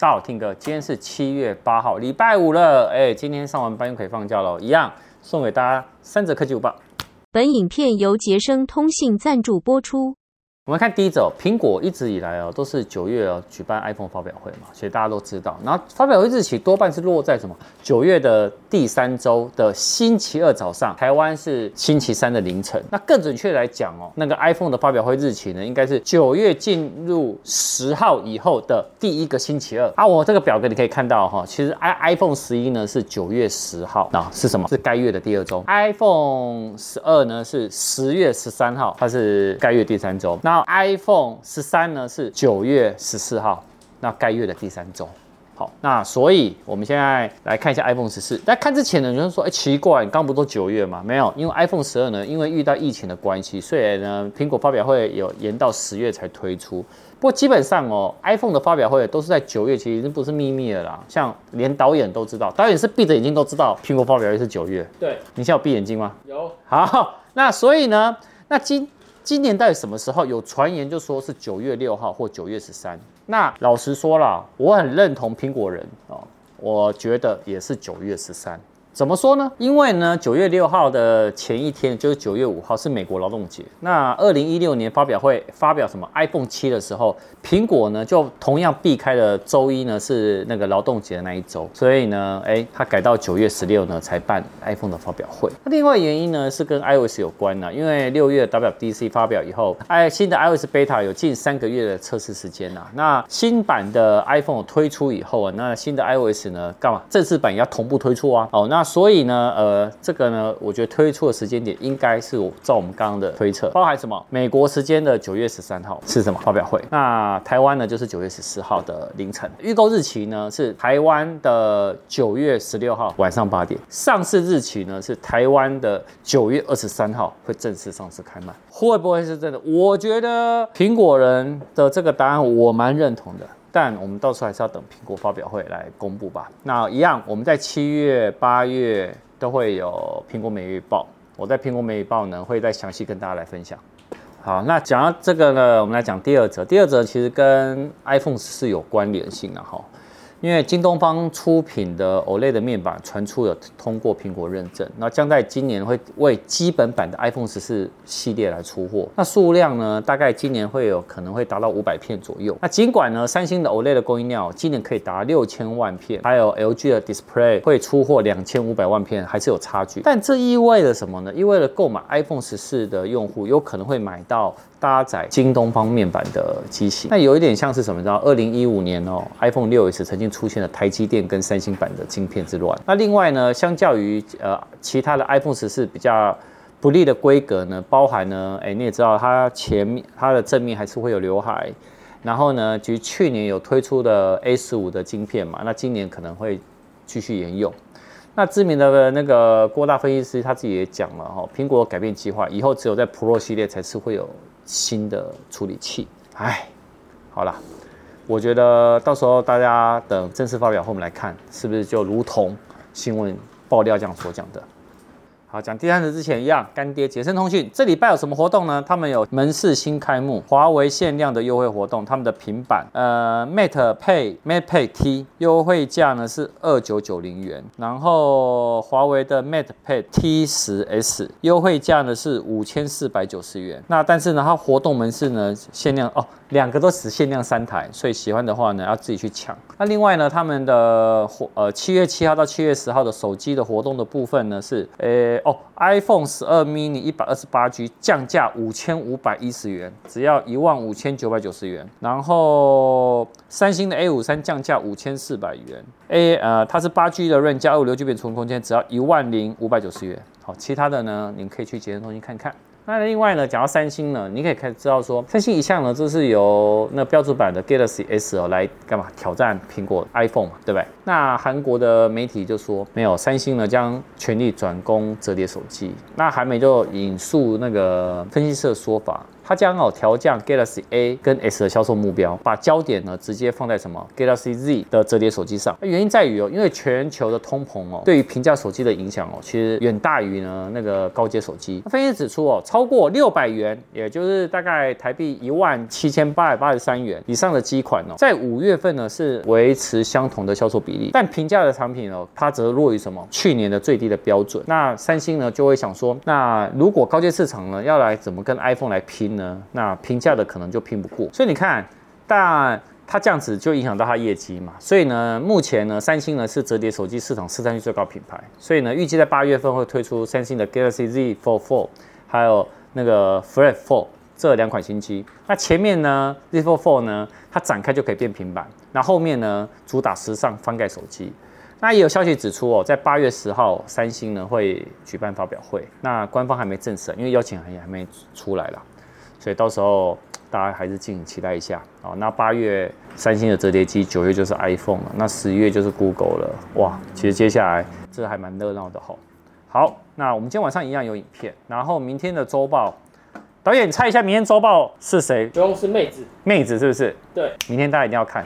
大家好，听哥，今天是七月八号，礼拜五了。哎，今天上完班又可以放假了，一样送给大家三折科技午报。本影片由杰生通信赞助播出。我们看第一则，苹果一直以来哦都是九月哦举办 iPhone 发表会嘛，其实大家都知道。然后发表会日期多半是落在什么？九月的第三周的星期二早上，台湾是星期三的凌晨。那更准确来讲哦，那个 iPhone 的发表会日期呢，应该是九月进入十号以后的第一个星期二。啊，我这个表格你可以看到哈，其实 i iPhone 十一呢是九月十号，那是什么？是该月的第二周。iPhone 十二呢是十月十三号，它是该月第三周。那 iPhone 十三呢是九月十四号，那该月的第三周。好，那所以我们现在来看一下 iPhone 十四。在看之前呢，有人说，哎，奇怪，你刚不都九月吗？没有，因为 iPhone 十二呢，因为遇到疫情的关系，所以呢，苹果发表会有延到十月才推出。不过基本上哦，iPhone 的发表会都是在九月，其实已经不是秘密了啦。像连导演都知道，导演是闭着眼睛都知道苹果发表会是九月。对，你现在有闭眼睛吗？有。好，那所以呢，那今今年到底什么时候？有传言就说是九月六号或九月十三。那老实说了，我很认同苹果人啊，我觉得也是九月十三。怎么说呢？因为呢，九月六号的前一天就是九月五号是美国劳动节。那二零一六年发表会发表什么 iPhone 七的时候，苹果呢就同样避开了周一呢是那个劳动节的那一周，所以呢，哎，它改到九月十六呢才办 iPhone 的发表会。那另外原因呢是跟 iOS 有关呢，因为六月 WDC 发表以后，哎，新的 iOS Beta 有近三个月的测试时间呐。那新版的 iPhone 推出以后啊，那新的 iOS 呢干嘛？正式版也要同步推出啊。哦，那。所以呢，呃，这个呢，我觉得推出的时间点应该是我照我们刚刚的推测，包含什么？美国时间的九月十三号是什么发表会？那台湾呢，就是九月十四号的凌晨。预购日期呢是台湾的九月十六号晚上八点。上市日期呢是台湾的九月二十三号会正式上市开卖。会不会是真的？我觉得苹果人的这个答案我蛮认同的。但我们到时候还是要等苹果发表会来公布吧。那一样，我们在七月、八月都会有苹果每月报。我在苹果每月报呢，会再详细跟大家来分享。好，那讲到这个呢，我们来讲第二则。第二则其实跟 iPhone 是有关联性的哈。因为京东方出品的 OLED 的面板传出了通过苹果认证，那将在今年会为基本版的 iPhone 十四系列来出货。那数量呢，大概今年会有可能会达到五百片左右。那尽管呢，三星的 OLED 的供应量今年可以达六千万片，还有 LG 的 Display 会出货两千五百万片，还是有差距。但这意味着什么呢？意味着购买 iPhone 十四的用户有可能会买到。搭载京东方面板的机型，那有一点像是什么？知道二零一五年哦，iPhone 六 S 曾经出现了台积电跟三星版的晶片之乱。那另外呢，相较于呃其他的 iPhone 十四比较不利的规格呢，包含呢，哎你也知道它前面它的正面还是会有刘海，然后呢，其实去年有推出的 A 十五的晶片嘛，那今年可能会继续沿用。那知名的那个郭大分析师他自己也讲了哈，苹果改变计划，以后只有在 Pro 系列才是会有。新的处理器，哎，好了，我觉得到时候大家等正式发表后，我们来看是不是就如同新闻爆料这样所讲的。好，讲第三则之前一样，干爹杰森通讯这礼拜有什么活动呢？他们有门市新开幕，华为限量的优惠活动，他们的平板呃 Mate Pad Mate Pad T 优惠价呢是二九九零元，然后华为的 Mate Pad T 十 S 优惠价呢是五千四百九十元。那但是呢，它活动门市呢限量哦，两个都只限量三台，所以喜欢的话呢要自己去抢。那另外呢，他们的活呃七月七号到七月十号的手机的活动的部分呢是呃。哦，iPhone 十二 mini 一百二十八 G 降价五千五百一十元，只要一万五千九百九十元。然后三星的 A 五三降价五千四百元，A 呃它是八 G 的 RAM 加二五六 G 的储存空间，只要一万零五百九十元。好，其他的呢，你可以去节能中心看看。那另外呢，讲到三星呢，你可以开始知道说，三星一向呢，就是由那标准版的 Galaxy S 哦来干嘛挑战苹果 iPhone 嘛，对不对？那韩国的媒体就说，没有，三星呢将全力转攻折叠手机。那韩媒就引述那个分析师的说法。它将哦调降 Galaxy A 跟 S 的销售目标，把焦点呢直接放在什么 Galaxy Z 的折叠手机上。原因在于哦，因为全球的通膨哦，对于平价手机的影响哦，其实远大于呢那个高阶手机。分析指出哦，超过六百元，也就是大概台币一万七千八百八十三元以上的机款哦，在五月份呢是维持相同的销售比例，但平价的产品哦，它则弱于什么去年的最低的标准。那三星呢就会想说，那如果高阶市场呢要来怎么跟 iPhone 来拼呢？那平价的可能就拼不过。所以你看，但它这样子就影响到它业绩嘛。所以呢，目前呢，三星呢是折叠手机市场市占率最高品牌。所以呢，预计在八月份会推出三星的 Galaxy Z Fold 4，还有那个 Flip 4这两款新机。那前面呢，Z Fold 4呢，它展开就可以变平板。那后面呢，主打时尚翻盖手机。那也有消息指出哦，在八月十号，三星呢会举办发表会。那官方还没证实，因为邀请函也还没出来啦。所以到时候 大家还是敬请期待一下啊。那八月三星的折叠机，九月就是 iPhone 了，那十一月就是 Google 了。哇，其实接下来这还蛮热闹的吼。好，那我们今天晚上一样有影片，然后明天的周报，导演你猜一下明天周报是谁？不用是妹子，妹子是不是？对，明天大家一定要看。